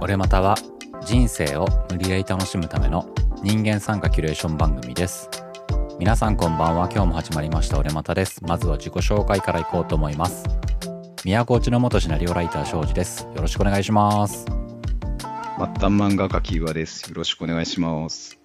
俺または人生を無理やり楽しむための人間参加キュレーション番組です。皆さんこんばんは。今日も始まりました俺またです。まずは自己紹介からいこうと思います。宮古内の元シナリオライター庄司です。よろしくお願いします。末端漫画家キーワです。よろしくお願いします。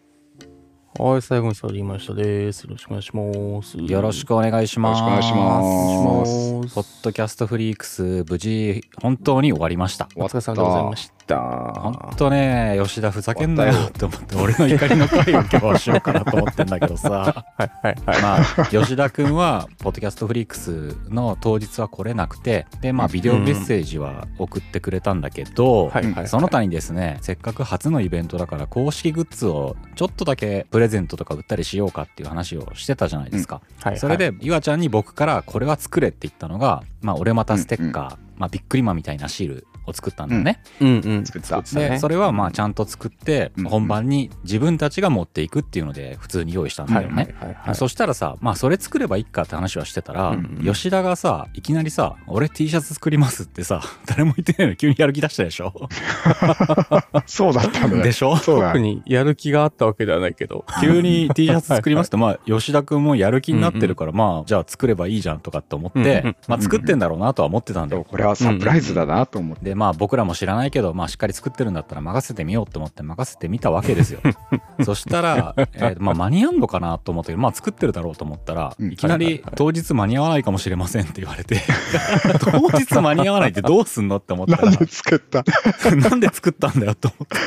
はい、最後に触りましたです。よろしくお願いします。よろしくお願いします。よろしくお願いします。ポッドキャストフリークス無事本当に終わりました。お疲れ様でございました。本当ね吉田ふざけんなよって思って俺の怒りの声を今日はしようかなと思ってんだけどさ。はいはいはい。まあ吉田君はポッドキャストフリークスの当日は来れなくてでまあビデオメッセージは送ってくれたんだけど、はいはいはい。その他にですねせっかく初のイベントだから公式グッズをちょっとだけプレゼントとか売ったりしようかっていう話をしてたじゃないですか、はいはい。それでゆあちゃんに僕からこれは作れって言ったのがまあ俺またステッカー、まあビックリマンみたいなシールを作ったんだよね、うんうん。作ったでそれはまあちゃんと作ってうん本番に自分たちが持っていくっていうので普通に用意したんだよね、はいはいはい。そしたらさまあそれ作ればいいかって話はしてたら、うん吉田がさいきなりさ「俺 T シャツ作ります」ってさ 誰も言ってないのに急にやる気出したでしょ？そうだったんだね。でしょ？そうだ特。にやる気があったわけではないけど。急に T シャツ作りますってまあ吉田君もやる気になってるから、まあじゃあ作ればいいじゃんとかって思って、うんうんまあ作ってんだろうなとは思ってたんだよ、これはサプライズだなと思って。でまあ僕らも知らないけど、まあ、しっかり作ってるんだったら任せてみようと思って任せてみたわけですよ。そしたら、えーまあ、間に合うのかなと思ってまあ作ってるだろうと思ったら、うん。いきなり当日間に合わないかもしれませんって言われて 当日間に合わないってどうすんのって思ったらなんで作った？なんで作ったんだよと思って。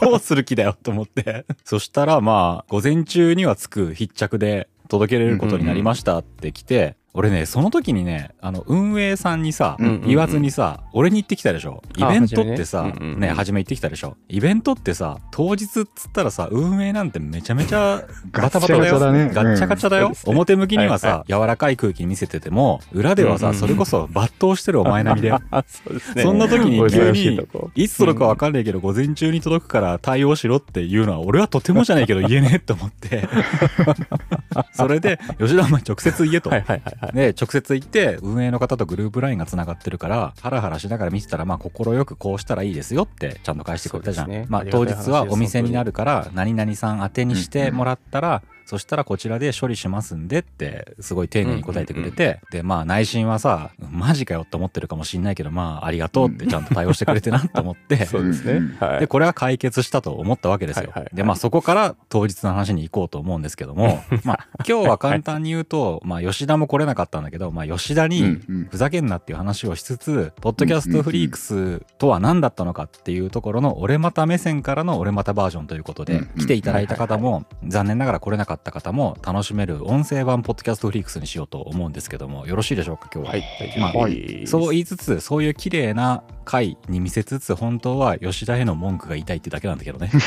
どうする気だよと思って。そしたらまあ午前中には着く必着で届けれることになりましたって来て、俺ねその時にねあの運営さんにさ、うんうんうん言わずにさ俺に言ってきたでしょ。イあベントってさねうんうんうん。ね初め言ってきたでしょ。イベントってさ当日っつったらさ運営なんてめちゃめちゃ バタバタだよ。ガッチャガチャだね。ガッチャガチャだよ、うん。表向きにはさ、はい柔らかい空気に見せてても裏ではさ、うんうんうん。それこそ抜刀してるお前並み であ、そね。そんな時に急にいつ届くか分かんないけど午前中に届くから対応しろっていうのは俺はとてもじゃないけど言えねえって思って。それで吉田お前直接言えと。はいはいはいはい。で直接行って運営の方とグループラインがつながってるからハラハラしながら見てたらまあ快くこうしたらいいですよってちゃんと返してくれたじゃん、ね。まあ当日はお店に。なるから何々さん宛てにしてもらったら、そしたらこちらで処理しますんでってすごい丁寧に答えてくれて、でまあ内心はさマジかよって思ってるかもしんないけどまあありがとうってちゃんと対応してくれてなと思って、そうですね。うん。はい。でこれは解決したと思ったわけですよ。はいはいはい。でまあそこから当日の話に行こうと思うんですけどもまあ今日は簡単に言うと、まあ吉田も来れなかったんだけど、まあ、吉田にふざけんなっていう話をしつつ、ポッドキャストフリークスとは何だったのかっていうところの俺また目線からの俺またバージョンということで来ていただいた方も残念ながら来れなかった方も楽しめる音声版ポッドキャストフリークスにしようと思うんですけどもよろしいでしょうか今日は。はい。まあはい。そう言いつつそういう綺麗な回に見せつつ本当は吉田への文句が言いたいってだけなんだけどね。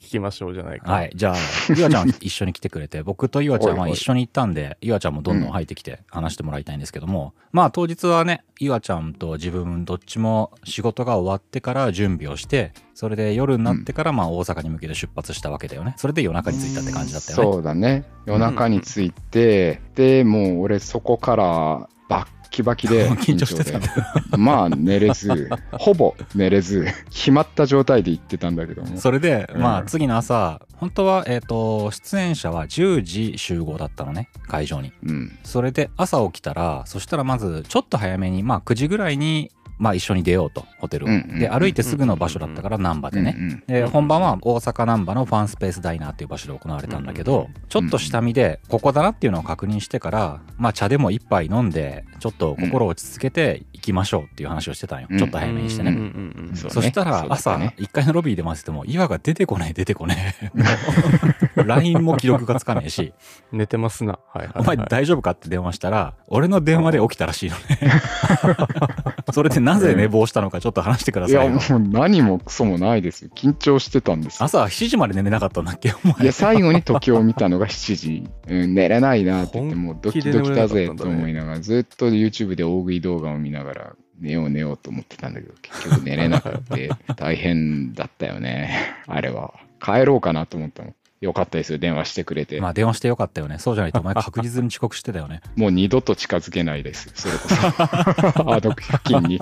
聞きましょうじゃないか。はい。じゃあ、ゆあちゃん一緒に来てくれて、僕とゆあちゃんは一緒に行ったんで、ゆあちゃんもどんどん入ってきて話してもらいたいんですけども、まあ当日はね、ゆあちゃんと自分どっちも仕事が終わってから準備をして、それで夜になってからまあ大阪に向けて出発したわけだよね。それで夜中に着いたって感じだったよね。そうだね。夜中に着いて、で、もう俺そこからバッキバキで 緊張してたんだでまあ寝れず、ほぼ寝れず、決まった状態で行ってたんだけども。それで、うんまあ次の朝、本当は、えっ、と、出演者は10時集合だったのね、会場に。うん。それで朝起きたらそしたらまずちょっと早めにまあ9時ぐらいにまあ一緒に出ようとホテルを、うんうんで歩いてすぐの場所だったから難波でね、うんうんで本番は大阪難波のファンスペースダイナーっていう場所で行われたんだけど、ちょっと下見でここだなっていうのを確認してからまあ茶でも一杯飲んでちょっと心を落ち着けて行きましょうっていう話をしてたんよ、うん。ちょっと早めにしてね、うんうんうんそしたら朝ったね。1階のロビーで待ってても岩が出てこねえ出てこねえ LINE も記録がつかねえし。寝てますな。はいはいはい。お前大丈夫かって電話したら、俺の電話で起きたらしいのね。それでなぜ寝坊したのかちょっと話してくだいや、さいよ。もう何もクソもないですよ。緊張してたんですよ。朝7時まで寝れなかったんだっけお前。いや、最後に時を見たのが7時。うん、寝れないなって言って、もうドキドキだぜと思いながら、ずっと YouTube で大食い動画を見ながら、寝よう寝ようと思ってたんだけど、結局寝れなくて、大変だったよね。あれは。帰ろうかなと思ったの。よかったですよ、電話してくれて。まあ電話してよかったよね。そうじゃないとお前確実に遅刻してたよね。もう二度と近づけないです。それこそ。あの付近に。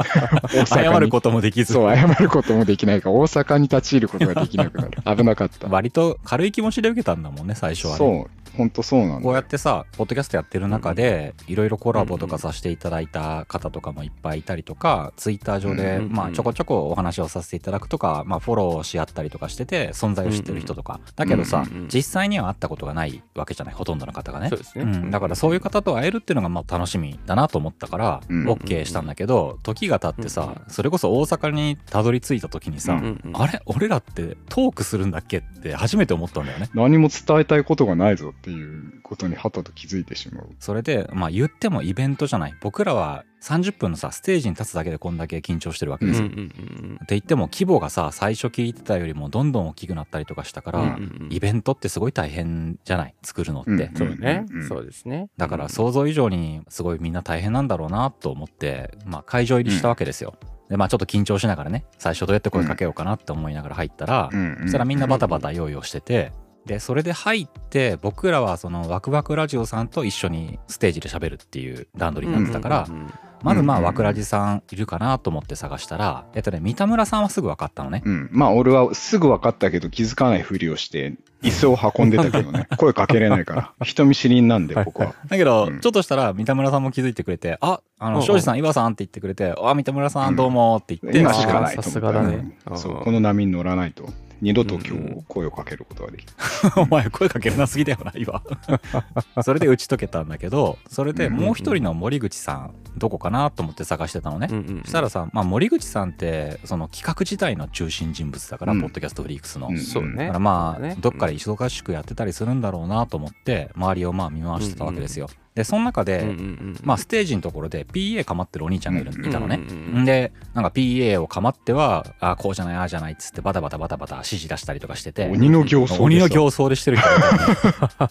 大謝。ることもできず。そう、謝ることもできないから、大阪に立ち入ることができなくなる。危なかった。割と軽い気持ちで受けたんだもんね、最初はね。そう、本当そうなんだ。こうやってさ、ポッドキャストやってる中で、いろいろコラボとかさせていただいた方とかもいっぱいいたりとか、ツイッター上で、まあちょこちょこお話をさせていただくとか、まあフォローし合ったりとかしてて、存在を知ってる人とか。だけどさ実際には会ったことがないわけじゃない、ほとんどの方がね。そう。ですね。うん、だからそういう方と会えるっていうのがまあ楽しみだなと思ったからうん OK したんだけど時が経ってさうんそれこそ大阪にたどり着いた時にさあれ？俺らってトークするんだっけ？って初めて思ったんだよね。何も伝えたいことがないぞっていうことにはたと気づいてしまう。それでまあ言ってもイベントじゃない僕らは30分のさステージに立つだけでこんだけ緊張してるわけですよ。うんうんうんって言っても規模がさ最初聞いてたよりもどんどん大きくなったりとかしたから、うんうんイベントってすごい大変じゃない？作るのって。うんそうねうんうん。そうですね。だから想像以上にすごいみんな大変なんだろうなと思って、まあ、会場入りしたわけですよ。でまあちょっと緊張しながらね最初どうやって声かけようかなって思いながら入ったら、うんそしたらみんなバタバタ用意をしてて。でそれで入って僕らはそのワクワクラジオさんと一緒にステージで喋るっていう段取りになってたから、うんうんうんまずまあうんワクラジさんいるかなと思って探したらえっとね三田村さんはすぐ分かったのね。うん。まあ、俺はすぐ分かったけど、気づかないふりをして、椅子を運んでたけどね。声かけれないから。人見知りなんで、僕は。だけど、うんちょっとしたら三田村さんも気づいてくれて「ああのうんうん庄司さん岩さん」って言ってくれて「あ三田村さんどうも」って言って、今しかないと思ったさすがだねうんそううんこの波に乗らないと、二度と今うん日声をかけることができる。お前声かけなすぎだよな今。それで打ち解けたんだけどそれでもう一人の森口さんどこかなと思って探してたのね、うんうんそしたらさ、まあ、森口さんってその企画自体の中心人物だから、うん。ポッドキャストフリークスの、うん。そうね。だからまあ、ね。どっかで忙しくやってたりするんだろうなと思って周りをまあ見回してたわけですよ、でその中で、うんうんうんまあ、ステージのところで PA かまってるお兄ちゃんがいるうんいたのね、うん。うんうんでなんか PA をかまってはあこうじゃないああじゃないっつってバタバタバタバタ指示出したりとかしてて。鬼の形相鬼の形相でしてる人がい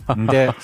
たのね。であ。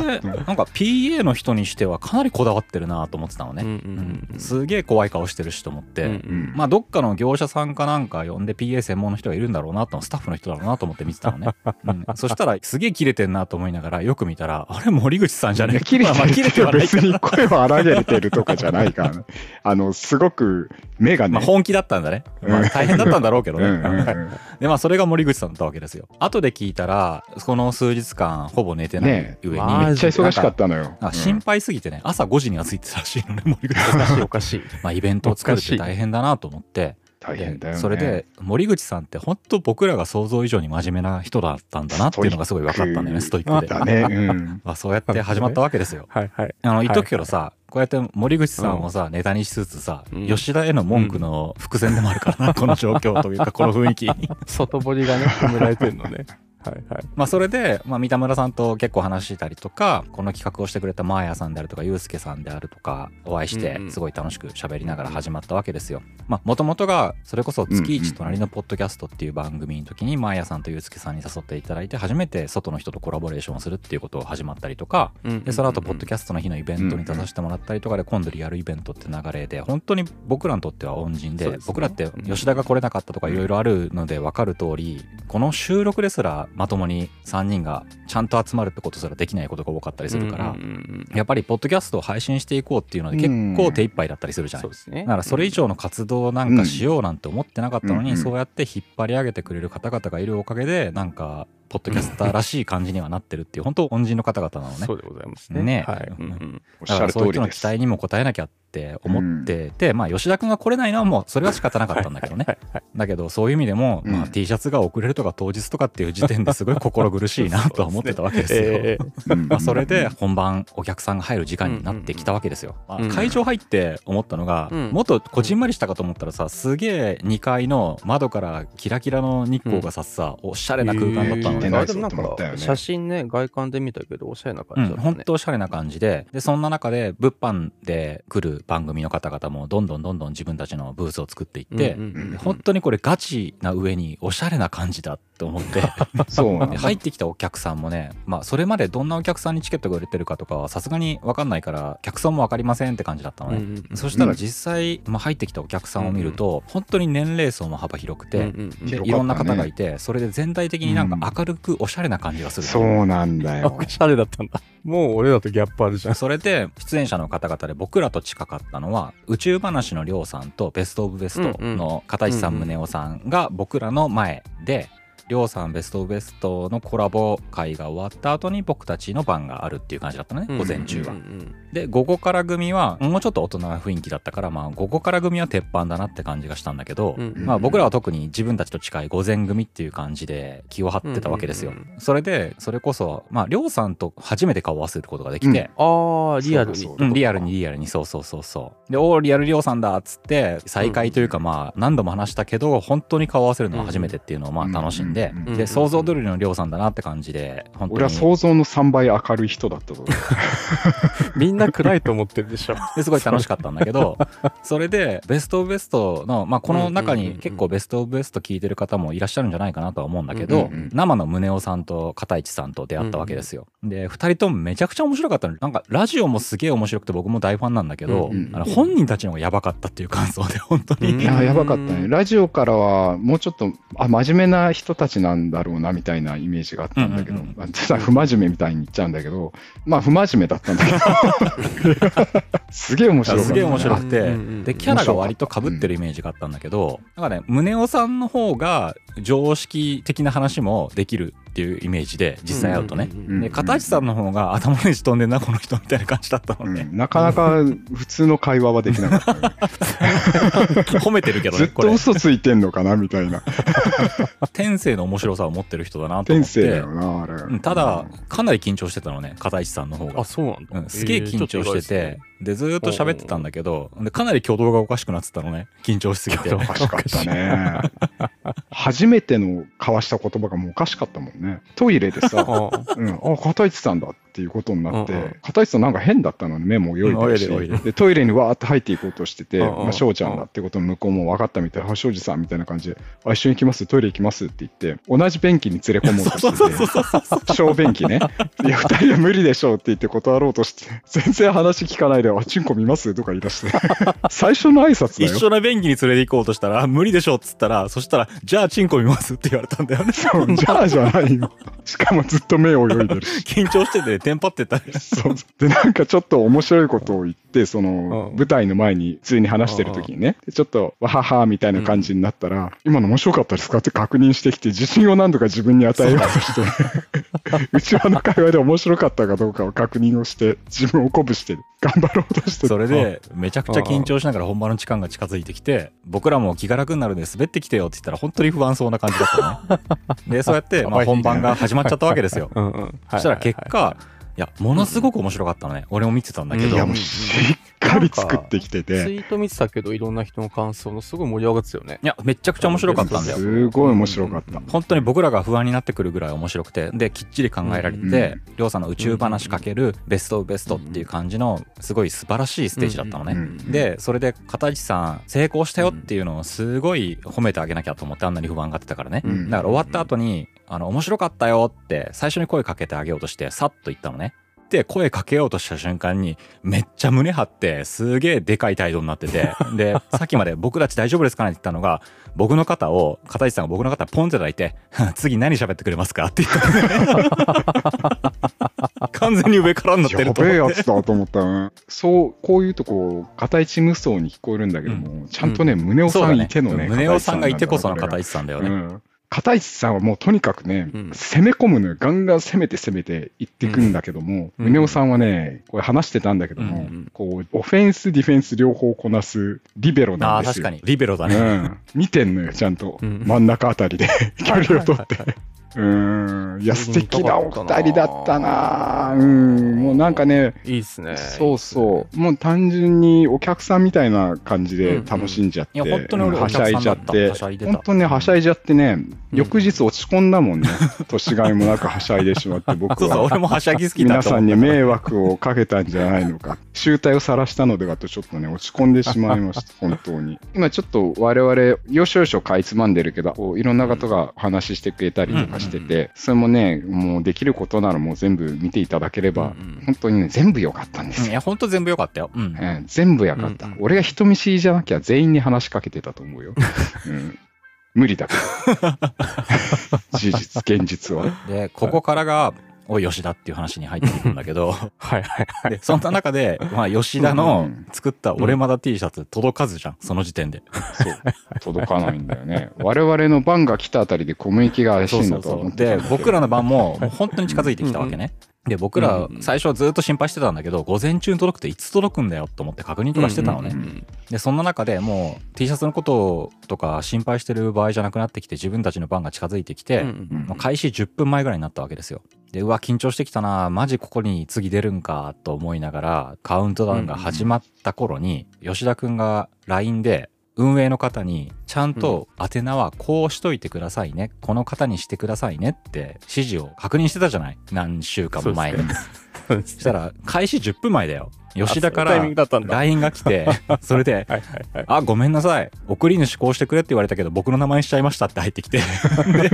れなんか PA の人にしてはかなりこだわってるなと思ってたのね、うんうんうんうん。すげえ怖い顔してるしと思って、うんうんまあどっかの業者さんかなんか呼んで PA 専門の人がいるんだろうなとスタッフの人だろうなと思って見てたのね、うん、そしたらすげえ切れてんなと思いながらよく見たらあれ森口さんじゃねえ切れまあまあ切れてはないか別に声を荒げてるとかじゃないからね。あの、すごく目がね。まあ本気だったんだね、まあ、大変だったんだろうけどね、うんうんうんでまあそれが森口さんだったわけですよ。後で聞いたらこの数日間ほぼ寝てないね上に、まあめっちゃ忙しかったのよ。心配すぎてね。朝5時には着いてたらしいのね森口さん。おかしい。おかしい。まあイベントを作るって大変だなと思って大変だよね。それで森口さんって本当僕らが想像以上に真面目な人だったんだなっていうのがすごい分かったんだよねストイックでだね。うん。まあそうやって始まったわけですよはいはい。あの言っとくけどさ、こうやって森口さんをさ、ネタにしつつさ、うん吉田への文句の伏線でもあるからな、この状況というかこの雰囲気 外堀がね、止められてるのね。はいはい。まあそれで、まあ、三田村さんと結構話したりとかこの企画をしてくれたマーヤさんであるとかユうスケさんであるとかお会いしてすごい楽しく喋りながら始まったわけですよ。まあもともとがそれこそ月一隣のポッドキャストっていう番組の時にマーヤさんとユうスケさんに誘っていただいて初めて外の人とコラボレーションをするっていうことを始まったりとかでその後ポッドキャストの日のイベントに出させてもらったりとかで今度リアルイベントって流れで本当に僕らにとっては恩人で僕らって吉田が来れなかったとかいろいろあるので分かる通りこの収録ですらまともに3人がちゃんと集まるってことすらできないことが多かったりするからやっぱりポッドキャストを配信していこうっていうので結構手一杯だったりするじゃない。そうですね。だからそれ以上の活動なんかしようなんて思ってなかったのに、うん。そうやって引っ張り上げてくれる方々がいるおかげでなんかポッドキャスターらしい感じにはなってるっていう本当恩人の方々なのね。そうでございますね。ね。はい。うんうん。だからそういう人の期。待にも応えなきゃって思ってて、まあ吉田君が来れないのはもうそれは仕方なかったんだけどね。はいはいだけどそういう意味でも、まあ、うん T シャツが遅れるとか当日とかっていう時点ですごい心苦しいなとは思ってたわけですよ。ええうんまあ、それで本番お客さんが入る時間になってきたわけですよ。まあうん会場入って思ったのが、うんもっとこじんまりしたかと思ったらさすげえ2階の窓からキラキラの日光がさっさ、おしゃれな空間だったのね。えーあでもなんかと思ったよね写真ね、外観で見たけど、おしゃれなうん、感じだったね。本当おしゃれな感じででそんな中で物販で来る番組の方々もどんどんどんどん自分たちのブースを作っていって、うんうんうん本当にこれガチな上におしゃれな感じだっって思って。そう入ってきたお客さんもね、まあ、それまでどんなお客さんにチケットが売れてるかとかはさすがに分かんないから客層も分かりませんって感じだったのね、うんうんそしたら実際、まあ、入ってきたお客さんを見ると、本当に年齢層も幅広くて、うんうんいろんな方がいてそれで全体的になんか明るくおしゃれな感じがする、そうなんだあよ。お。しゃれだったんだ。もう俺らとギャップあるじゃん。それで出演者の方々で僕らと近かったのは宇宙話のりょうさんとベスト・オブ・ベストの片石さんうんうん。宗男さんが僕らの前でりょうさんベスト・オブ・ベストのコラボ会が終わった後に僕たちの番があるっていう感じだったのね午前中はうん。うん。で午後から組はもうちょっと大人な雰囲気だったからまあ午後から組は鉄板だなって感じがしたんだけど、うんうんまあ、僕らは特に自分たちと近い午前組っていう感じで気を張ってたわけですよ。うんうんそれでそれこそまありょうさんと初めて顔を合わせることができて、ああ、リアルに。そうだそううん、リアルにリアルに。そうそうそうそう。で「おおリアルりょうさんだ」っつって再会というかまあ何度も話したけど本当に顔合わせるのは初めてっていうのをまあ楽しんでうんうんうんで想像通りのりょうさんだなって感じで本当俺はに想像の3倍明るい人だったぞ。みんな暗いと思ってるでしょ。ですごい楽しかったんだけど それでベスト・オブ・ベストの、まあ、この中にうんうんうん。うん結構ベスト・オブ・ベスト聞いてる方もいらっしゃるんじゃないかなとは思うんだけど、うんうんうん。生の宗男さんと片市さんと出会ったわけですよ。で2人ともめちゃくちゃ面白かったの。なんかラジオもすげえ面白くて僕も大ファンなんだけど、うんうんあの本人たちの方がやばかったっていう感想で本当に、うんいや、やばかったね。ラジオからは、もうちょっと、あ、真面目な人たちなんだろうな、みたいなイメージがあったんだけど、うんうんうんまあただ不真面目みたいに言っちゃうんだけど、まあ、不真面目だったんだけど、すげえ面白かった、すげえ面白くて、うんうんうんでキャラが割と被ってるイメージがあったんだけど、なんかね宗男さんの方が常識的な話もできるっていうイメージで実際会うとね、で片市さんの方が頭ネジ飛んでんなこの人みたいな感じだったのね、うん。なかなか普通の会話はできなかったね、褒めてるけどずっとれ。嘘ついてんのかなみたいな。天性の面白さを持ってる人だなと思って。天性だよな、あれ。うんただかなり緊張してたのね片市さんの方が。あ、そうなんだ。うん、すげえ緊張してて、でずーっと喋ってたんだけどおでかなり挙動がおかしくなってたのね。緊張しすぎて。おかしかったね。初めての交わした言葉がもうおかしかったもんね。トイレでさ、あうん、あ、片市さんだっていうことになって、うんうん。片市さんなんか変だったのに目も泳いでるし、うんでトイレにわーって入っていこうとしてて、うんうん。まあ、翔ちゃんだってことの向こうも分かったみたい。な、あ、翔司さんみたいな感じで、あ、一緒に行きます、トイレ行きます？って言って、同じ便器に連れ込もうとして。て、小便器ね。いや、二人は無理でしょうって言って断ろうとして、全然話聞かないで、あ、チンコ見ます？とか言い出して、最初の挨拶だよ。一。緒な便器に連れて行こうとしたらあ無理でしょっつったらそしたらじゃあチンコ見ます？って言われたんだよね。そうじゃあじゃないよ。しかもずっと目泳いでるし。緊張しててテンパってた。そう。で、なんかちょっと面白いことを言って、その、うん。舞台の前に普通に話してる時にね、でちょっと、わははみたいな感じになったら、今の面白かったですかって確認してきて、自信を何度か自分に与えようとして、内輪 の会話で面白かったかどうかを確認をして、自分を鼓舞して、頑張ろうとしてそれでめちゃくちゃ緊張しながら本番の時間が近づいてきて僕らも気が楽になるんで滑ってきてよって言ったら本当に不安そうな感じだったのね。でそうやって まあ本番が始まっちゃったわけですよ。うんうん。そしたら結果いやものすごく面白かったのね。俺も見てたんだけど。いや、うん。もうしっかり作ってきてツイて、ート見てたけど、いろんな人の感想のすごい盛り上がってたよね。いやめちゃくちゃ面白かったんだよ。すごい面白かった。本当に僕らが不安になってくるぐらい面白くて。できっちり考えられてりょうさんの宇宙話かけるベストオブベストっていう感じのすごい素晴らしいステージだったのね、うん。でそれで片市さん成功したよっていうのをすごい褒めてあげなきゃと思ってあんなに不安がってたからね、うん。だから終わった後にあの面白かったよって最初に声かけてあげようとしてさっと言ったのね。で声かけようとした瞬間にめっちゃ胸張ってすげえでかい態度になってて。でさっきまで僕たち大丈夫ですかねって言ったのが僕の肩を片市さんが僕の肩ポンって抱いて次何喋ってくれますかって言った完全に上からになってやると思って。べえやつだと思ったのそう、こういうとこ、片一無双に聞こえるんだけども、ちゃんとね、宗男さんいてのね、宗男さんがいてこその片一市さんだよね、うん。片市さんはもうとにかくね、うん攻め込むのよ。ガンガン攻めて攻めていっていくんだけども、うん宗男さんはね、これ話してたんだけども、うんうんこう、オフェンス、ディフェンス両方こなすリベロあなんですよ。あ確かにリベロだね、うん。見てんのよ、ちゃんと。うん真ん中あたりで 距離を取って。うん。いや、素敵なお二人だったなうん。もうなんかね、いいっすね。そうそう。もう単純にお客さんみたいな感じで楽しんじゃって。うんうんいや本当に俺うんはしゃいじゃっお客さんだて本当にね、はしゃいじゃってね、翌日落ち込んだもんね。年がいもなくはしゃいでしまって、僕そうそう、は。俺もはしゃぎ好きだ皆さんに迷惑をかけたんじゃないのか。集体を晒したのではとちょっとね、落ち込んでしまいました、本当に。今ちょっと我々、要所要所かいつまんでるけど、こういろんな方がお話ししてくれたりとかしてうんうんて、それもね、もうできることならもう全部見ていただければ、うんうん本当にね、全部良かったんですよ。うんいや、ほんと全部良かったよ。うん。うん全部良かった、うんうん俺が人見知りじゃなきゃ全員に話しかけてたと思うよ。うん、無理だけど。事実、現実は。で、ここからが、おい、吉田っていう話に入っていくんだけど、はいはいはい。で、そんな中で、まあ、吉田うのん作った俺まだ T シャツ届かずじゃん、その時点で。そう。届かないんだよね。我々の番が来たあたりでコミュニティが怪しいんだとは思ってたでんだけど僕らの番も本当に近づいてきたわけね。で僕らうんうん最初はずっと心配してたんだけど午前中に届くっていつ届くんだよと思って確認とかしてたのね。うんうんでそんな中でもう T シャツのこととか心配してる場合じゃなくなってきて自分たちの番が近づいてきて、うんうんもう開始10分前ぐらいになったわけですよ。でうわ緊張してきたなマジここに次出るんかと思いながらカウントダウンが始まった頃に吉田くんが LINE で運営の方にちゃんと宛名はこうしといてくださいね、この方にしてくださいねって指示を確認してたじゃない？何週間も前に。そうそうそしたら開始10分前だよ。吉田から LINE が来て それではいはいはい。あ、ごめんなさい。送り主こうしてくれって言われたけど、僕の名前にしちゃいましたって入ってきて。で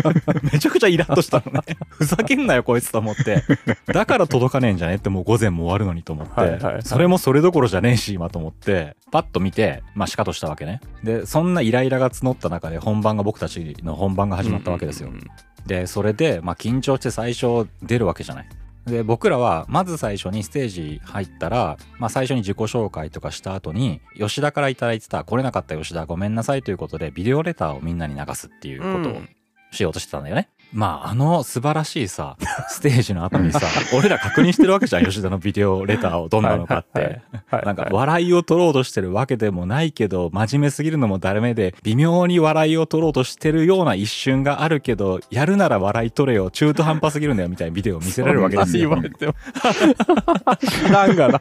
めちゃくちゃイラッとしたのね。ふざけんなよ、こいつと思って。だから届かねえんじゃねって、もう午前も終わるのにと思って。はいはいはいそれもそれどころじゃねえし、今と思って、パッと見て、まあ、シカとしたわけね。で、そんなイライラが募った中で、本番が僕たちの本番が始まったわけですよ。うんうんうんで、それで、まあ、緊張して最初出るわけじゃない。で、僕らは、まず最初にステージ入ったら、まあ、最初に自己紹介とかした後に、吉田からいただいてた、来れなかった吉田ごめんなさいということで、ビデオレターをみんなに流すっていうことをうんしようとしてたんだよね。まあ、あの素晴らしいさ、ステージの後にさ、俺ら確認してるわけじゃん、吉田のビデオレターをどんなのかって。なんか笑いを取ろうとしてるわけでもないけど、真面目すぎるのもダメで、微妙に笑いを取ろうとしてるような一瞬があるけど、やるなら笑い取れよ、中途半端すぎるんだよみたいなビデオを見せられるわけですよ 言。われても。んがな。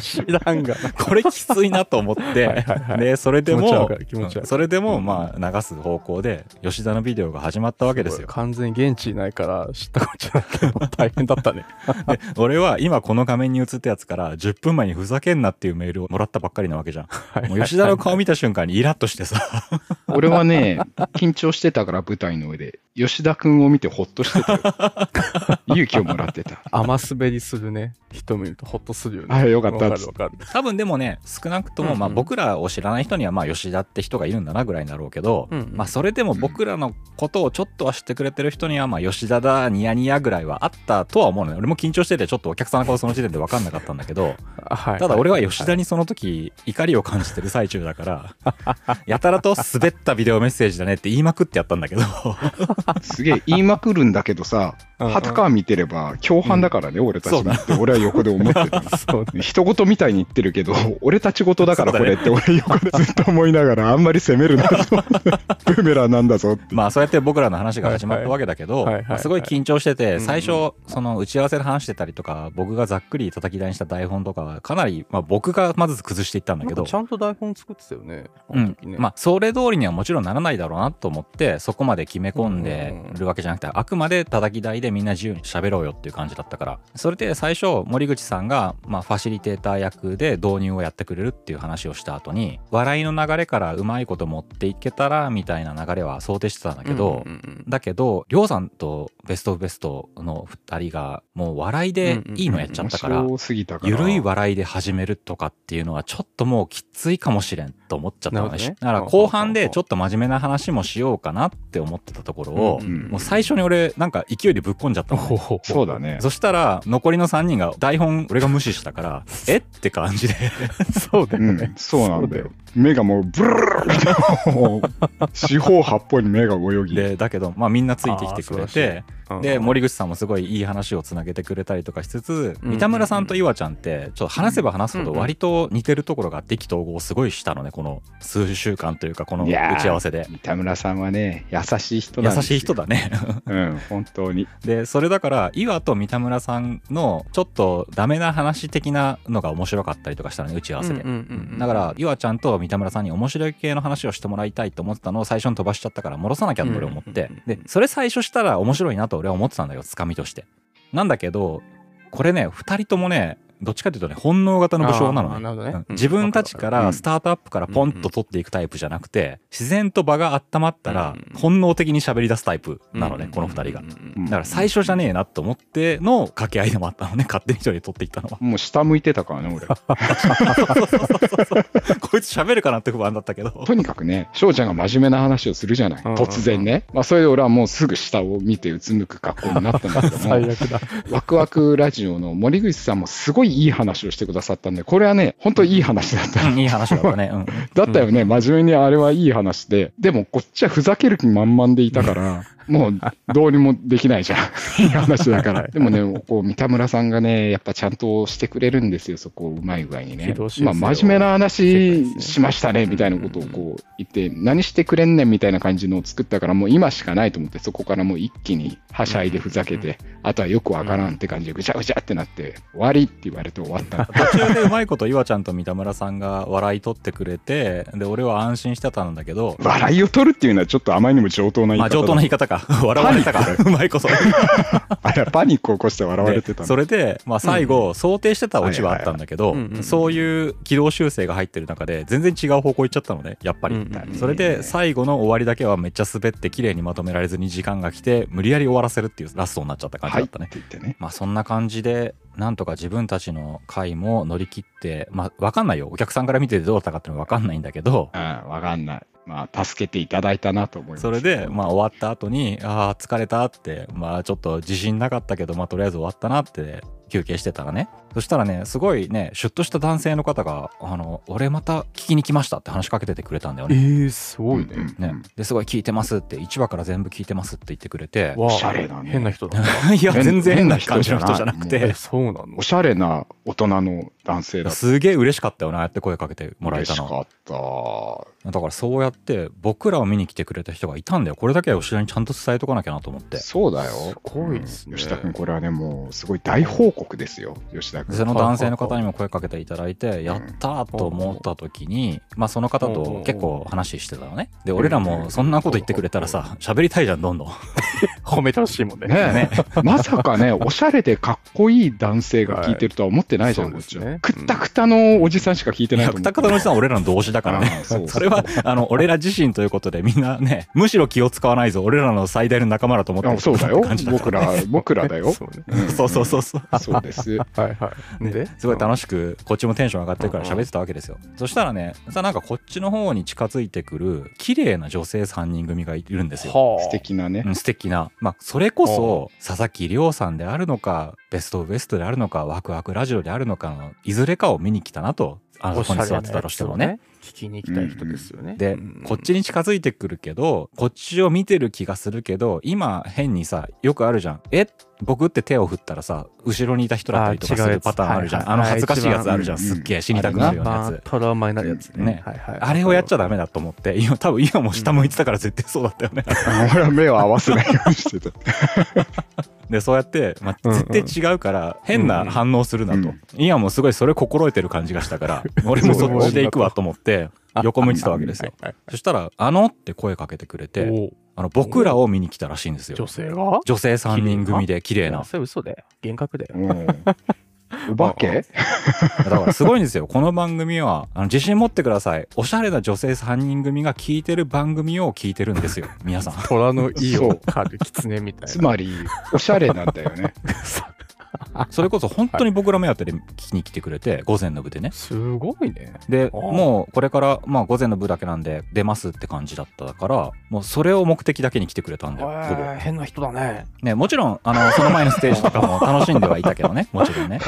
知らんがな。これきついなと思ってはいはいはい。でそれで気持ちはわもかる気持ちはわかる。うんそれでもまあ流す方向で吉田のビデオが始まったわけですよ。完全に現地いないから知ったかもしれないけど、大変だったね。で俺は今この画面に映ったやつから10分前にふざけんなっていうメールをもらったばっかりなわけじゃん。はい。もう吉田の顔見た瞬間にイラッとしてさ。俺はね、緊張してたから舞台の上で、吉田くんを見てほっとしてたよ。勇気をもらってた。甘滑りするね。人見るとホッとするよね。あよかったわかるわかる。多分でもね少なくともまあ僕らを知らない人にはまあ吉田って人がいるんだなぐらいだろうけど、うんうんまあそれでも僕らのことをちょっとは知ってくれてる人にはまあ吉田だニヤニヤぐらいはあったとは思うのね俺も緊張しててちょっとお客さんの顔その時点で分かんなかったんだけどあはいただ俺は吉田にその時怒りを感じてる最中だから やたらと滑ったビデオメッセージだねって言いまくってやったんだけどすげえ言いまくるんだけどさ、うんうんはたから見てれば共犯だからね、俺たちもって、俺は横で思ってた。そうね。人事みたいに言ってるけど、俺たち事だからこれって俺横でずっと思いながら、あんまり責めるなと。ブーメランなんだぞって。まあそうやって僕らの話が始まったわけだけどすごい緊張してて最初その打ち合わせで話してたりとか僕がざっくり叩き台にした台本とかはかなりまあ僕がまず崩していったんだけどちゃんと台本作ってたよね。あうん。まあそれ通りにはもちろんならないだろうなと思ってそこまで決め込んでるわけじゃなくてあくまで叩き台でみんな自由に喋ろうよっていう感じだったから。それで最初森口さんがまあファシリテーター役で導入をやってくれるっていう話をした後に笑いの流れからうまいこと持っていけたらみたいな流れは想定してたんだけど、うんうんうんだけど、りょうさんとベストオブベストの二人が、もう笑いでいいのやっちゃったから、面白すぎたから。ゆるい笑いで始めるとかっていうのはちょっともうきついかもしれんと思っちゃったのね。だから後半でちょっと真面目な話もしようかなって思ってたところを、うんうん。もう最初に俺なんか勢いでぶっこんじゃった。ほうほうほそうだね。そしたら残りの3人が台本俺が無視したから、え？って感じで。そうだよねうん。、そうなんだよ。目がもうブルルル四方八方に目が泳ぎ。で、だけど、まあみんなついてきてくれて、うんで森口さんもすごいいい話をつなげてくれたりとかしつつ、うん。三田村さんと岩ちゃんってちょっと話せば話すほどうん。割と似てるところが意気投合すごいしたのねこの数週間というかこの打ち合わせで。三田村さんはね、優しい人優しい人。だね。うん、本当に。でそれだから岩と三田村さんのちょっとダメな話的なのが面白かったりとかしたのね打ち合わせで、うんうんうんうんだから岩ちゃんと三田村さんに面白い系の話をしてもらいたいと思ってたのを最初に飛ばしちゃったから戻さなきゃって俺思って、うんうんうんうんでそれ最初したら面白いなと俺は思ってたんだよつかみとして。なんだけどこれね2人ともねどっちかというとね本能型の武将なのね。なるほどね。自分たちからスタートアップからポンと取っていくタイプじゃなくて自然と場が温まったらうん本能的に喋り出すタイプなのね、うんこの2人が。うんだから最初じゃねえなと思っての掛け合いでもあったのね勝手に一人で取っていったのは。もう下向いてたからね、俺。こいつ喋るかなって不安だったけど。とにかくね、翔ちゃんが真面目な話をするじゃない。うん。突然ね。まあ、それで俺はもうすぐ下を見てうつむく格好になったんだけども 最、悪だ。ワクワクラジオの森口さんもすごいいい話をしてくださったんで、これはね、本当にいい話だった。うん。いい話だったね、うん、だったよね、真面目にあれはいい話で、でもこっちはふざける気満々でいたから、もうどうにもできないじゃん。話だから。でもね、こう、三田村さんがね、やっぱちゃんとしてくれるんですよ、そこをうまい具合にね。まあ、を真面目な話しましたね、みたいなことをこう言って、何してくれんねんみたいな感じのを作ったから、もう今しかないと思って、そこからもう一気にはしゃいでふざけて、あとはよくわからんって感じでぐちゃぐちゃってなって、終わりって言われて終わった。途中でうまいこと岩ちゃんと三田村さんが笑い取ってくれてで俺は安心してたんだけど笑いを取るっていうのはちょっとあまりにも上等な言い方だまあ上等な言い方か笑われたか。うまいこと。あれはパニックを起こして笑われてたそれで、まあ、最後、想定してたオチはあったんだけど、はいはいはい。うんうんそういう軌道修正が入ってる中で全然違う方向行っちゃったのねやっぱり、うんうんうん。それで最後の終わりだけはめっちゃ滑って綺麗にまとめられずに時間が来て無理やり終わらせるっていうラストになっちゃった感じだったね、言ってね。まあそんな感じでなんとか自分たちの回も乗り切ってまあわかんないよ。お客さんから見ててどうだったかっていうのはわかんないんだけど。うん、わかんない。まあ、助けていただいたなと思います。それでまあ終わった後にああ疲れたってまあちょっと自信なかったけどまあとりあえず終わったなって休憩してたらねそしたらねすごいねシュッとした男性の方が「あの俺また聞きに来ました」って話しかけててくれたんだよえね。ー、すごいね。うんね、ですごい聞いてますって1話から全部聞いてますって言ってくれてわあおしゃれだね変な人だ。いや変全然変な変な感じの人じゃなくてえ、そうなの？おしゃれな大人の男性だ。すげえ嬉しかったよなやって声かけてもらえ嬉たのしかった。だからそうやって僕らを見に来てくれた人がいたんだよこれだけは吉田にちゃんと伝えとかなきゃなと思ってそうだよ。すごいですね。吉田君、これはね、もう、すごい大報告ですよ、吉田君。でその男性の方にも声かけていただいて、やったーと思った時に、まあその方と結構話してたのね。で、俺らもそんなこと言ってくれたらさ、喋りたいじゃん、どんどん。褒めてほしいもんね。ねえ まさかね、おしゃれでかっこいい男性が聞いてるとは思ってないじゃん、はいこっちは。くったくたのおじさんしか聞いてないと思う。くたくたのおじさんは俺らの同志だからね。ああそうそれは、あの、俺ら自身ということでみんなね、むしろ気を使わないぞ、俺らの最大の仲間だと思ってそうだよ感じ。だか僕ら僕らだよ。そうそうそうそうそう。そうです。はいはい。で、すごい楽ししくこっちもテンション上がってるから喋ってたわけですよそしたらねさなんかこっちの方に近づいてくる綺麗な女性3人組がいるんですよは素敵なねう。ん素敵なまあそれこそ佐々木亮さんであるのかベストウエストであるのかワクワクラジオであるのかのいずれかを見に来たなとあそこに座ってたとしてもね。聞きに行きたい人ですよね。でうん。こっちに近づいてくるけどこっちを見てる気がするけど今変にさよくあるじゃん。え？僕って手を振ったらさ後ろにいた人だったりとかするパターンあるじゃん。はいはい。あの恥ずかしいやつあるじゃん。すっげえ死にたくなるようなやまあつトラウマになるやつね。ね。はいはい。あれをやっちゃダメだと思って今多分今も下向いてたから絶対そうだったよね。俺は目を合わせないようにしてた。でそうやって、まあ、絶対違うから変な反応するなと、うん今もすごいそれ心得てる感じがしたから 俺もそっちで行くわと思って横向いてたわけですよはいそしたら「あの?」って声かけてくれておあの僕らを見に来たらしいんですよ女性が女性3人組で綺麗なそれ嘘だよ。幻覚だよ。うんお化けだからすごいんですよ。この番組はあの自信持ってください。おしゃれな女性3人組が聞いてる番組を聞いてるんですよ。皆さん。虎の意を狩る狐みたいな。つまり、おしゃれなんだよね。それこそ本当に僕ら目当てで聞きに来てくれて午前の部でねすごいね。でもうこれからまあ午前の部だけなんで出ますって感じだったからもうそれを目的だけに来てくれたんだよほぼえー変な人だね。ねもちろんあのその前のステージとかも楽しんではいたけどね もちろんね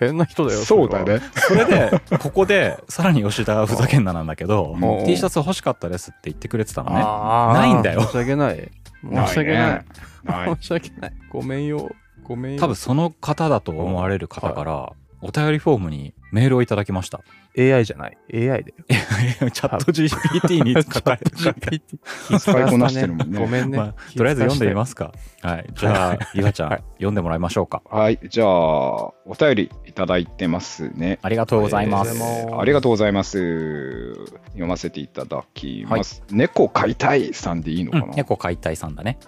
変な人だよ。そうだね。それでここでさらに吉田がふざけんななんだけどうん T シャツ欲しかったですって言ってくれてたのねないんだよ申し訳ない。申し訳ない。ね。ない。申し訳ない。ごめんよ。ごめんよ。多分その方だと思われる方からお便りフォームにメールをいただきました。AI じゃない？AI だよ。チャット GPT に書かれてる。GPT。使いこなしてるもんねごめんね。まあ、とりあえず読んでみますか。はい。じゃあ、ゆがちゃん、はい読んでもらいましょうか。はい。じゃあ、お便りいただいてますね。ありがとうございます。ありがとうございますありがとうございます。読ませていただきます。猫飼いたいさんでいいのかな、うん、猫解体さんだね。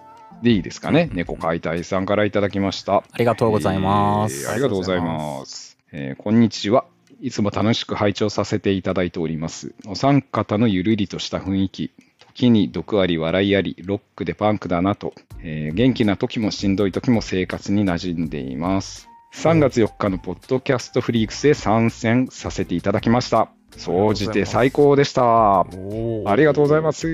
でいいですかね、うん猫飼いたいさんからいただきました。ありがとうございます。えーありがとうございます。えーこんにちは。いつも楽しく拝聴させていただいております。お三方のゆるりとした雰囲気、時に毒あり笑いあり、ロックでパンクだなと、えー元気な時もしんどい時も生活に馴染んでいます。3月4日のポッドキャストフリークスへ参戦させていただきました。総じて最高でした。おありがとうございます。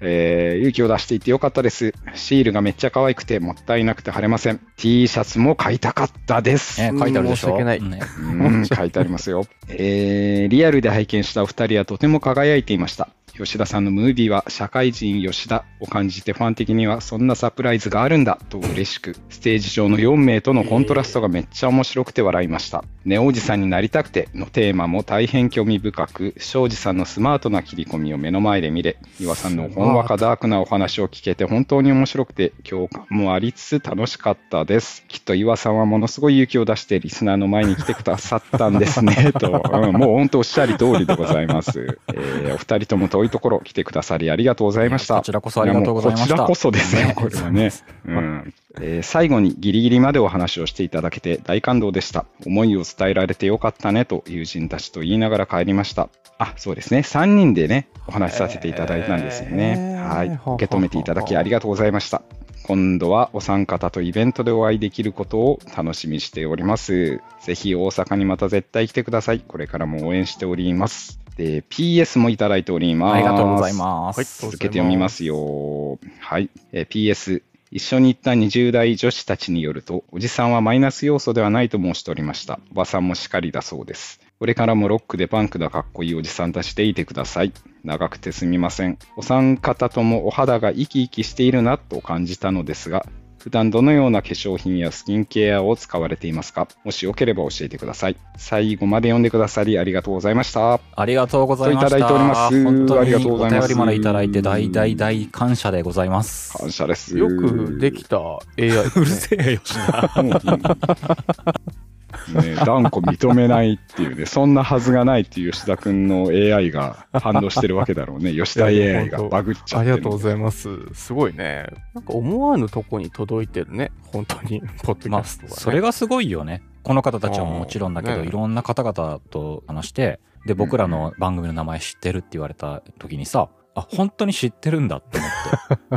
えー勇気を出していってよかったです。シールがめっちゃ可愛くてもったいなくて貼れません。T シャツも買いたかったです。ね、書いてあるでしょ？申し訳ないねうん、書いてありますよ。えーリアルで拝見したお二人はとても輝いていました。吉田さんのムービーは社会人吉田を感じてファン的にはそんなサプライズがあるんだと嬉しく、ステージ上の4名とのコントラストがめっちゃ面白くて笑いました。ネオおじさんになりたくてのテーマも大変興味深く、庄司さんのスマートな切り込みを目の前で見れ、岩さんのほんわかダークなお話を聞けて本当に面白くて共感もありつつ楽しかったです。きっと岩さんはものすごい勇気を出してリスナーの前に来てくださったんですね、と、うんもう本当おっしゃり通りでございます。えーお二人とも遠いところ来てくださりありがとうございました。こちらこそありがとうございましたこちらこそですよ、これはね。うんえー最後にギリギリまでお話をしていただけて大感動でした。思いを伝えられてよかったねと友人たちと言いながら帰りました。あ、そうですね。3人でね、お話しさせていただいたんですよね。えーはい。受け止めていただきありがとうございました。今度はお三方とイベントでお会いできることを楽しみにしております。ぜひ大阪にまた絶対来てください。これからも応援しております。で、PS もいただいております。ありがとうございます。はい続けて読みますよ。はい。えー PS。一緒に行った20代女子たちによると、おじさんはマイナス要素ではないと申しておりました。おばさんもしかりだそうです。これからもロックでパンクなかっこいいおじさんたちでいてください。長くてすみません。お三方ともお肌が生き生きしているなと感じたのですが、普段どのような化粧品やスキンケアを使われていますか？もしよければ教えてください。最後まで読んでくださりありがとうございました。ありがとうございました。いただいております本当にありがとうございますお便りまでいただいて大大大感謝でございます。感謝です。よくできた AI うるせえよ、ね、断固認めないっていうね、そんなはずがないっていう吉田君の AI が反応してるわけだろうね。吉田 AI がバグっちゃあってるりがとうございます。すごいね。なんか思わぬとこに届いてるね。本当に、ポッドキまあ、ャストが、ねそれがすごいよね。この方たちはもちろんだけど、ねいろんな方々と話して、で、僕らの番組の名前知ってるって言われた時にさ、あ、本当に知ってるんだって思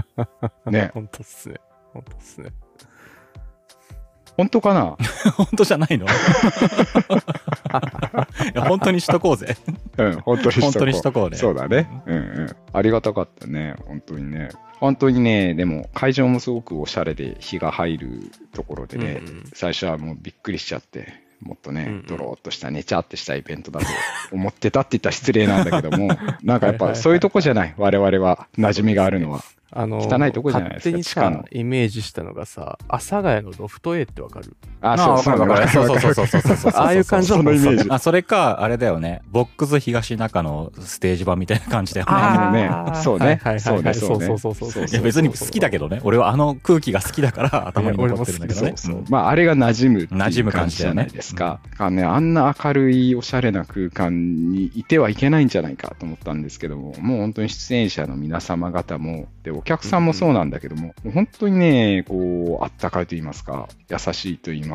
って。ね。本当っすね。本当っすね。本当かな？本当じゃないの？いや本当にしとこうぜ。うん、本当にしとこう本当にしとこうね。そうだね。うんうん。ありがたかったね。本当にね。本当にね、でも会場もすごくおしゃれで日が入るところでね、うんうん最初はもうびっくりしちゃって、もっとねうんうん、ドローっとした、ねちゃってしたイベントだと思ってたって言ったら失礼なんだけども、なんかやっぱそういうとこじゃない、我々は馴染みがあるのは。あの汚いとこじゃないですか勝手にさ、イメージしたのがさ、阿佐ヶ谷のロフト A ってわかる？あ、あそう。そうそうそうそうそうそうそう。ああいう感じそのイメージ。あ、それか、あれだよね。ボックス東中のステージ版みたいな感じだよね。あ ねそうねはいはいはいそうねそうそうねそうそうそうそう。いや別に好きだけどね。俺はあの空気が好きだから頭に残ってるんだけどね。そうそう。まあ、あれが馴染む馴染む感感じじじゃないですか。あね、あんな明るいおしゃれな空間にいてはいけないんじゃないかと思ったんですけども、もう本当に出演者の皆様方も、で、お客さんもそうなんだけども、本当にね、こう、あったかいと言いますか、優しいと言いますか、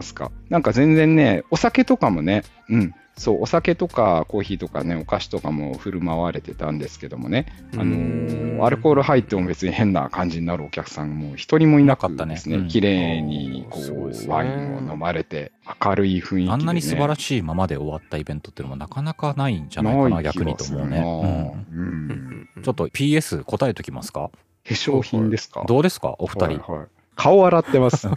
なんか全然ね、お酒とかもね、うん、そう、お酒とかコーヒーとかね、お菓子とかも振る舞われてたんですけどもね、あのーアルコール入っても別に変な感じになるお客さんも一人もいなかったですね。いなかったね。うん。綺麗にこう、ね。ワインを飲まれて、明るい雰囲気で、ね。あんなに素晴らしいままで終わったイベントっていうのもなかなかないんじゃないかな、逆にと思うね。うん。うん。うんちょっと PS 答えときますか？化粧品ですか？どうですか？お二人。はいはい顔洗ってます。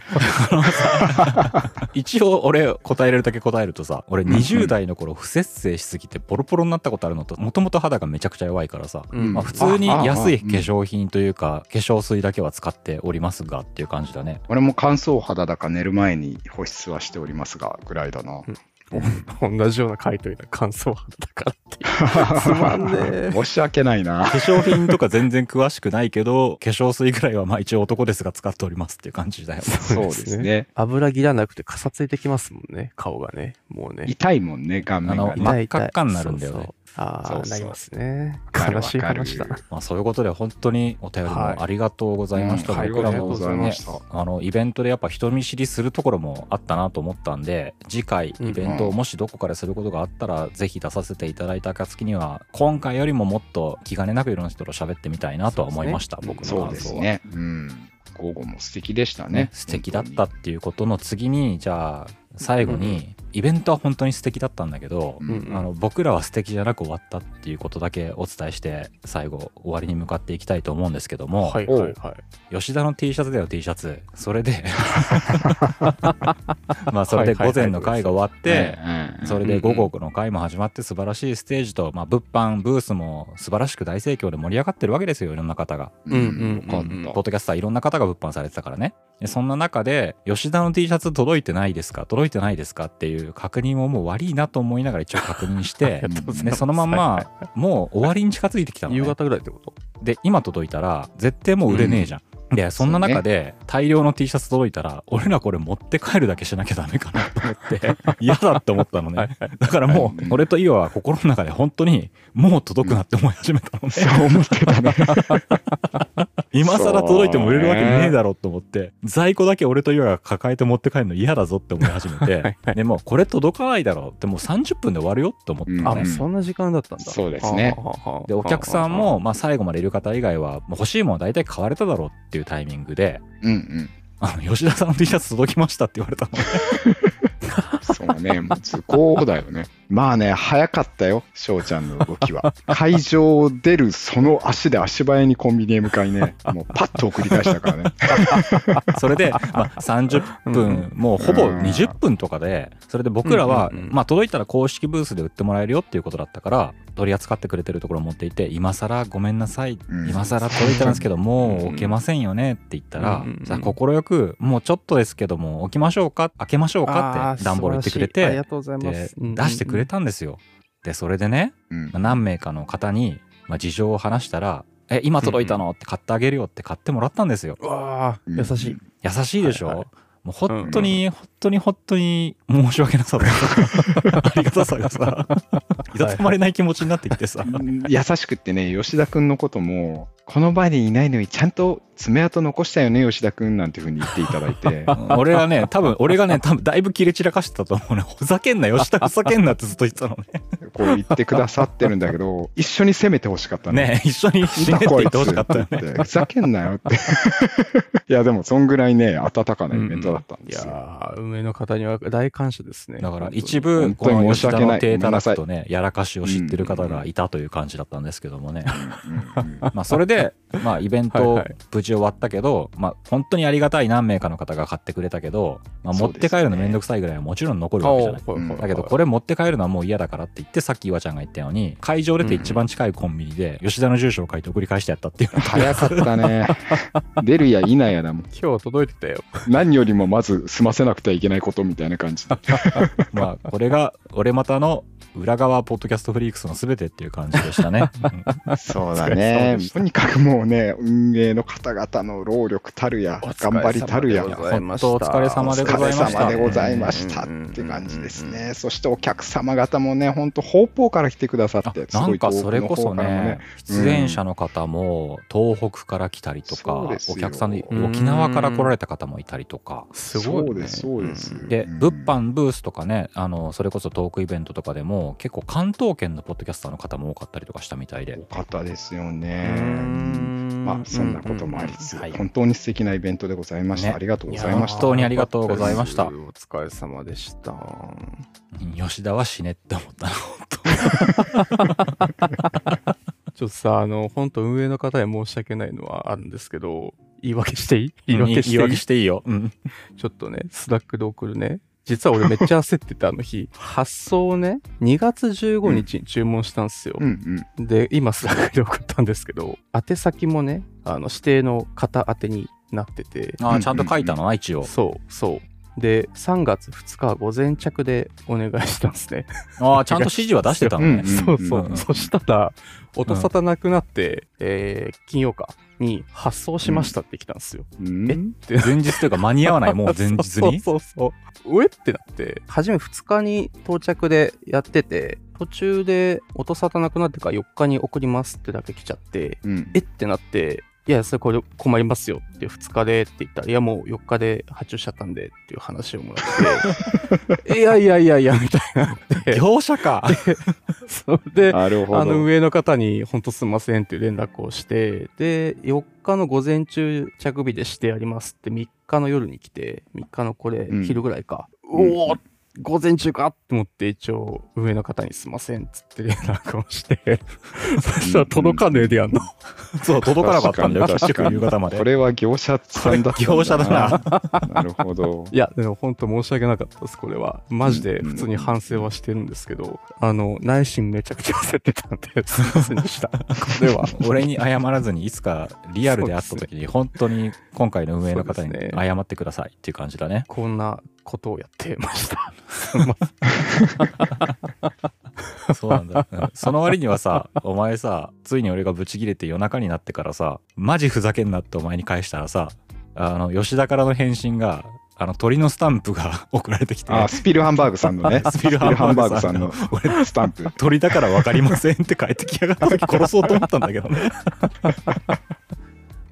一応俺答えれるだけ答えるとさ、俺20代の頃不節制しすぎてボロボロになったことあるのと、もともと肌がめちゃくちゃ弱いからさ、うんまあ、普通に安い化粧品というか、化粧水だけは使っておりますがっていう感じだね。俺も乾燥肌だか寝る前に保湿はしておりますが、ぐらいだな。同じような回答や感想肌だからっていう。つまんねえ。申し訳ないな。化粧品とか全然詳しくないけど、化粧水ぐらいはまあ一応男ですが使っておりますっていう感じだよ。そうですね。油切らなくてかさついてきますもんね、顔がね。もうね。痛いもんね、顔面があのね。真っ赤っかになるんだよねそうそうああ、そうなりますね。悲しい話だまあそういうことで本当にお便りはいもありがとうございました。うん僕らもありがとうございましたねあのイベントでやっぱ人見知りするところもあったなと思ったんで、次回イベントをもしどこかですることがあったら、ぜひ出させていただいた暁には、今回よりももっと気兼ねなくいろんな人と喋ってみたいなとは思いました、そう僕の感想は。ですね。うん。午後も素敵でしたねね。素敵だったっていうことの次にじゃあ最後に、イベントは本当に素敵だったんだけど、うんうん。あの僕らは素敵じゃなく終わったっていうことだけお伝えして最後終わりに向かっていきたいと思うんですけども、はいはいはい。吉田の T シャツだよ T シャツ。それで まあそれで午前の会が終わって、うんそれで午後の会も始まって素晴らしいステージと、まあ、物販ブースも素晴らしく大盛況で盛り上がってるわけですよいろんな方が。うんうんうんよかっうんッドキャスターいろんな方が物販されてたからね。でそんな中で、吉田の T シャツ届いてないですか？届いてないですか？っていう確認をもう悪いなと思いながら一応確認して で、そのまんま、もう終わりに近づいてきたの、ね。夕方ぐらいってこと？で、今届いたら、絶対もう売れねえじゃん。で、そんな中で大量の T シャツ届いたら、俺らこれ持って帰るだけしなきゃダメかなと思って、嫌だって思ったのね。だからもうう、ん俺とイオは心の中で本当に、もう届くなって思い始めたのね。そう思ってたね。今更届いても売れるわけねえだろうと思って、在庫だけ俺と岩が抱えて持って帰るの嫌だぞって思い始めて、でもうこれ届かないだろうってもう30分で終わるよって思ったのあ、ね。うんそんな時間だったんだ。そうですねで、お客さんも、まあ最後までいる方以外は、もう欲しいものは大体買われただろうっていうタイミングで、うんうん。あの、吉田さんの T シャツ届きましたって言われたのね。ね、もう図工だよね。まあね、早かったよ、翔ちゃんの動きは。会場を出るその足で足早にコンビニへ向かいね、もうパッと送り返したからね。それで、まあ、30分、もうほぼ20分とかで、それで僕らはうんうんう、ん。まあ、届いたら公式ブースで売ってもらえるよっていうことだったから、取り扱ってくれてるところを持っていて、今更ごめんなさい、うん。今更届いたんですけど、もう置けませんよねって言ったらうんうんうん、じゃあ、快く、もうちょっとですけども、置きましょうか、開けましょうかって、段ボール言ってくれてあー素晴らしいありが、とうございま。で出してくれたんですよ。で、それでね、うん。まあ何名かの方に、まあ、事情を話したら、え、今届いたの？って買ってあげるよって買ってもらったんですよ。うわあ、優しい。優しいでしょ、はいはい。もう本当に、本当に本当に申し訳なさと ありがたさがさ、いたたまれない気持ちになってきてさ。優しくってね、吉田くんのことも、この場にいないのにちゃんと爪痕残したよね、吉田くんなんていうふうに言っていただいて。俺はね、多分、俺がね、多分だいぶ切れ散らかしてたと思うね。ふざけんな、吉田ふざけんなってずっと言ってたのね。こう言ってくださってるんだけど、一緒に攻めてほしかったね。ね一緒に死ねって言ってほしかったよね。ってふざけんなよって。いや、でも、そんぐらいね、温かなイベントだったんいですよ。やー、運営の方には大感謝ですね。だから一部、この吉田申し訳ないの手叩くとね、やらかしを知ってる方うんがいたという感じだったんですけどもね。うんうんまあそれで、まあイベントはいはい無事終わったけど、まあ本当にありがたい何名かの方が買ってくれたけど、まあ持って帰るのめんどくさいぐらいはもちろん残るわけじゃない。うんだけどこれ持って帰るのはもう嫌だからって言ってさっき岩ちゃんが言ったように会場出て一番近いコンビニで吉田の住所を書いて送り返してやったっていう早かったね。出るや否やだもん。今日は届いてたよ。何よりもまず済ませなくてはいけないことみたいな感じで。まあこれが俺またの裏側ポッドキャストフリークスの全てっていう感じでしたね。うんそうだねとにかくもうね、運営の方々の労力たるや、頑張りたるや、本ざいました当お疲れ様でございました。お疲れ様でございましたって感じですね。そしてお客様方もね、本当方々から来てくださって、すなんかそれこそね、出演者の方も東北から来たりとか、お客さんで沖縄から来られた方もいたりとか、すごい、ね。そうです、そうです。で、うん。物販ブースとかね、あの、それこそトークイベントとかでも、結構関東圏のポッドキャスターの方も多かったりとかしたみたいで、多かったですようね。んまあ、そんなこともありつつ、うんうんうん本当に素敵なイベントでございました。ねありがとうございました。本当にありがとうございましたお疲れ様でした。吉田は死ねって思ったな、本 ちょっとさ、あの、本当運営の方に申し訳ないのはあるんですけど、言い訳していい？言い訳していい？言い訳していいよ。うん。ちょっとね、 Slack で送るね。実は俺めっちゃ焦ってて、あの日。発送をね、2月15日に注文したんですよ。うんうん。で、今 Slack で送ったんですけど、宛先もね、あの、指定の方宛てになってて、ああ、ちゃんと書いたのな、一応。そう、そう。で、3月2日は午前着でお願いしたんですね。ああ、ちゃんと指示は出してたのね。う んそうそう。うんそしたら、音沙汰なくなって、えー金曜かに発送しましたって来たんですよ。うん？え？って。前日というか間に合わない、も う前日に？そうそうそう。う。え？ってなって、初め2日に到着でやってて、途中で音沙汰なくなってから4日に送りますってだけ来ちゃって、うん。え？ってなって、いや、それこれ困りますよって2日でって言ったら、いや、もう4日で発注しちゃったんでっていう話をもらって、いやいやいやいや、みたいになって、業者か。それで、なるほど。あの上の方に本当すみませんっていう連絡をして、で、4日の午前中着日でしてやりますって3日の夜に来て、3日のこれうん昼ぐらいか。うんおお午前中かって思って一応上の方にすいませんっつって連絡をして、そしたら届かねえでやんの。そう、届かなかったんだよ、確かに結局夕方まで。これは業者さんだったん業者だな。なるほど。いや、でも本当申し訳なかったです、これは。マジで普通に反省はしてるんですけど、あの、内心めちゃくちゃ焦ってたんで、すいませんでした。これは。俺に謝らずにいつかリアルで会った時に本当に今回の運営の方に謝ってくださいっていう感じだね。こんなことをやってました。そうなんだ。うんその割にはさ、お前さ、ついに俺がブチ切れて夜中になってからさ、マジふざけんなってお前に返したらさ、あの、吉田からの返信が、あの、鳥のスタンプが 送られてきて、あ、スピルハンバーグさんのね。スピルハンバーグさんのスピルハンバーグさんのスタンプ。鳥だから分かりませんって帰ってきやがった時殺そうと思ったんだけどね。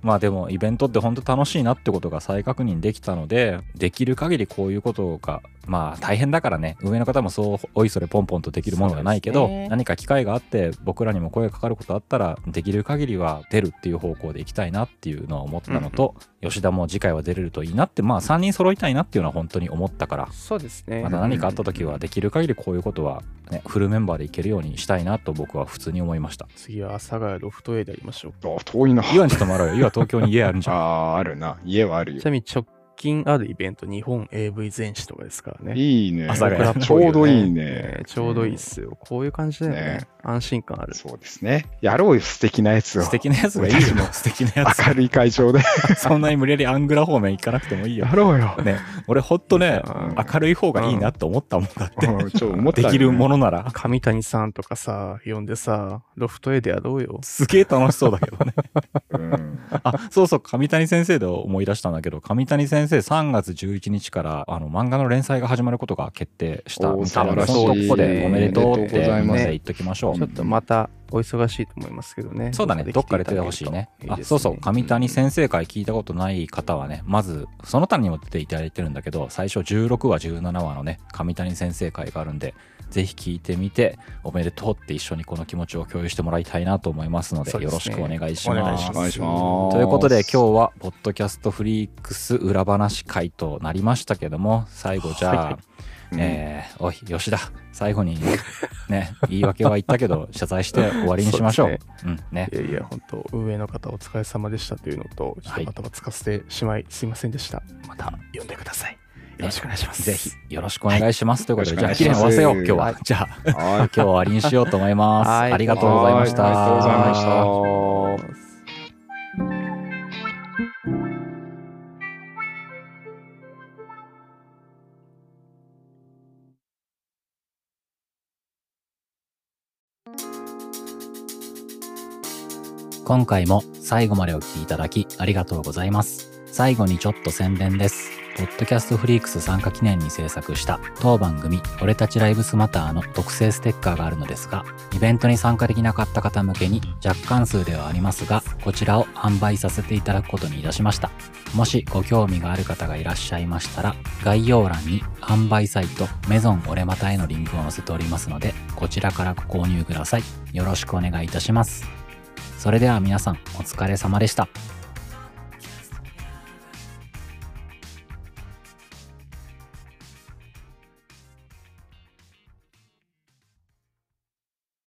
まあでもイベントって本当楽しいなってことが再確認できたのでできる限りこういうことがまあ大変だからね上の方もそうおいそれポンポンとできるものではないけど、ね何か機会があって僕らにも声がかかることあったらできる限りは出るっていう方向でいきたいなっていうのは思ったのと、吉田も次回は出れるといいなってまあ3人揃いたいなっていうのは本当に思ったからそうですね。また何かあった時はできる限りこういうことは、ね、フルメンバーでいけるようにしたいなと僕は普通に思いました。次は阿佐ヶ谷ロフト A でやりましょう。あ遠いな。岩にちょっと回ろうよ。岩東京に家あるんじゃん。ああ、あるな。家はあるよち。なみに直近あるイベント、日本 AV 全史とかですからね。いいね。阿佐ヶ谷僕らっぽちょうどいいよね。ちょうどいいっすよ。こういう感じだよね。ね安心感ある。そうですね。やろうよ、素敵なやつを。素敵なやつがいいよ。素敵なやつ。明るい会場で。そんなに無理やりアングラ方面行かなくてもいいよや。ろうよ。ね、俺ほんとね、うん明るい方がいいなって思ったもんだって。うんちょ思ったよねできるものなら。上谷さんとかさ、呼んでさ、ロフト A でやろうよ？すげえ楽しそうだけどね。うんあ、そうそう、上谷先生で思い出したんだけど、上谷先生3月11日からあの漫画の連載が始まることが決定したみたいなので、素晴らしいそこでおめでとうって言っときましょう。ちょっとまたお忙しいと思いますけどね。そうだね、どっかで出てほしいね。あ、そうそう、上谷先生会聞いたことない方はね、まず、その他にも出ていただいてるんだけど、最初16話、17話のね、上谷先生会があるんで、ぜひ聞いてみて、おめでとうって一緒にこの気持ちを共有してもらいたいなと思いますので、よろしくお願いします。いしますお願いします。ということで今日はポッドキャストフリークス裏話会となりましたけども最後じゃあ、はいうん。えーおい吉田最後にね言い訳は言ったけど 謝罪して終わりにしましょう。そうでうんね。いやいや、本当運営の方お疲れ様でしたというのと、ちょっはいとバタバタつかせてしまい、すいませんでした。また呼んでください。よろしくお願いします。ぜひよろしくお願いします、ということでじゃあよろしくお綺麗に終わらせよう今日は、じゃあはい。今日は終わりにしようと思います。はい。ありがとうございました。はい。ありがとうございました。今回も最後までお聞きいただきありがとうございます。最後にちょっと宣伝です。ポッドキャストフリークス参加記念に制作した当番組俺たちライブスマターの特製ステッカーがあるのですが、イベントに参加できなかった方向けに若干数ではありますが、こちらを販売させていただくことにいたしました。もしご興味がある方がいらっしゃいましたら、概要欄に販売サイトメゾン俺またへのリンクを載せておりますので、こちらからご購入ください。よろしくお願いいたします。それでは皆さんお疲れ様でした。